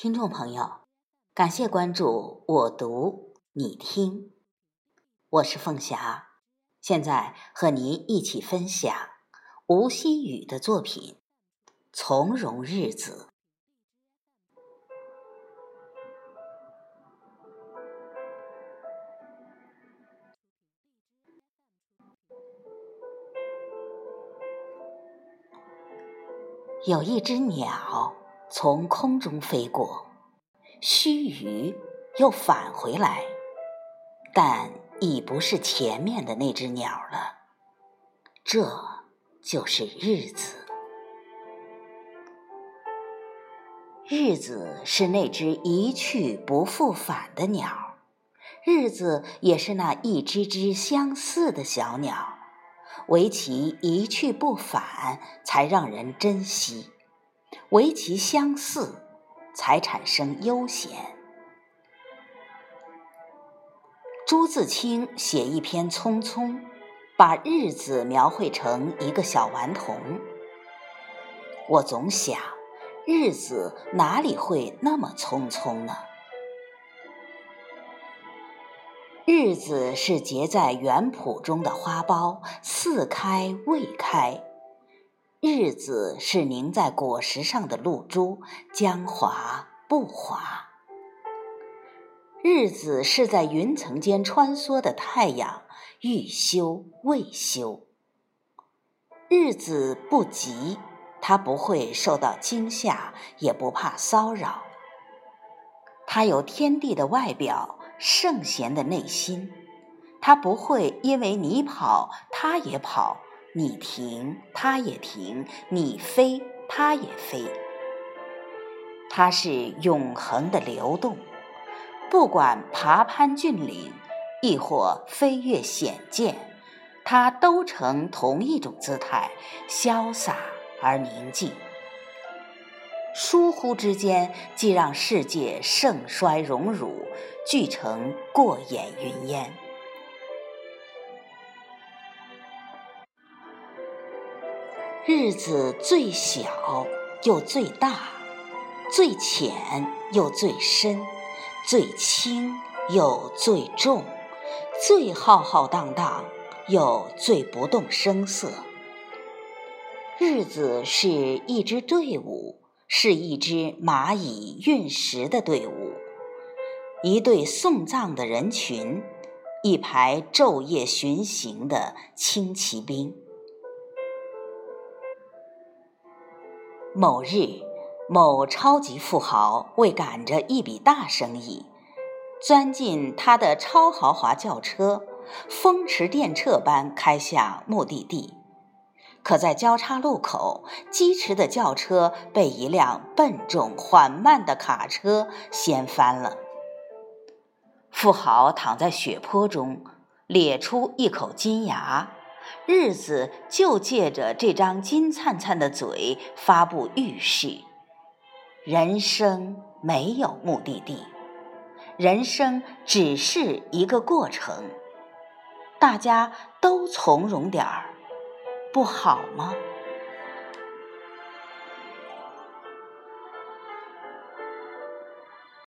听众朋友，感谢关注我读你听，我是凤霞，现在和您一起分享吴希雨的作品《从容日子》。有一只鸟。从空中飞过，须臾又返回来，但已不是前面的那只鸟了。这就是日子。日子是那只一去不复返的鸟，日子也是那一只只相似的小鸟，唯其一去不返，才让人珍惜。唯其相似，才产生悠闲。朱自清写一篇《匆匆》，把日子描绘成一个小顽童。我总想，日子哪里会那么匆匆呢？日子是结在园圃中的花苞，似开未开。日子是凝在果实上的露珠，将滑不滑；日子是在云层间穿梭的太阳，欲休未休。日子不急，它不会受到惊吓，也不怕骚扰。它有天地的外表，圣贤的内心。它不会因为你跑，它也跑。你停，它也停；你飞，它也飞。它是永恒的流动，不管爬攀峻岭，亦或飞越险涧，它都呈同一种姿态，潇洒而宁静。疏忽之间，既让世界盛衰荣辱，俱成过眼云烟。日子最小又最大，最浅又最深，最轻又最重，最浩浩荡荡又最不动声色。日子是一支队伍，是一支蚂蚁运食的队伍，一队送葬的人群，一排昼夜巡行的轻骑兵。某日，某超级富豪为赶着一笔大生意，钻进他的超豪华轿车，风驰电掣般开向目的地。可在交叉路口，疾驰的轿车被一辆笨重缓慢的卡车掀翻了。富豪躺在血泊中，咧出一口金牙。日子就借着这张金灿灿的嘴发布预示：人生没有目的地，人生只是一个过程。大家都从容点儿，不好吗？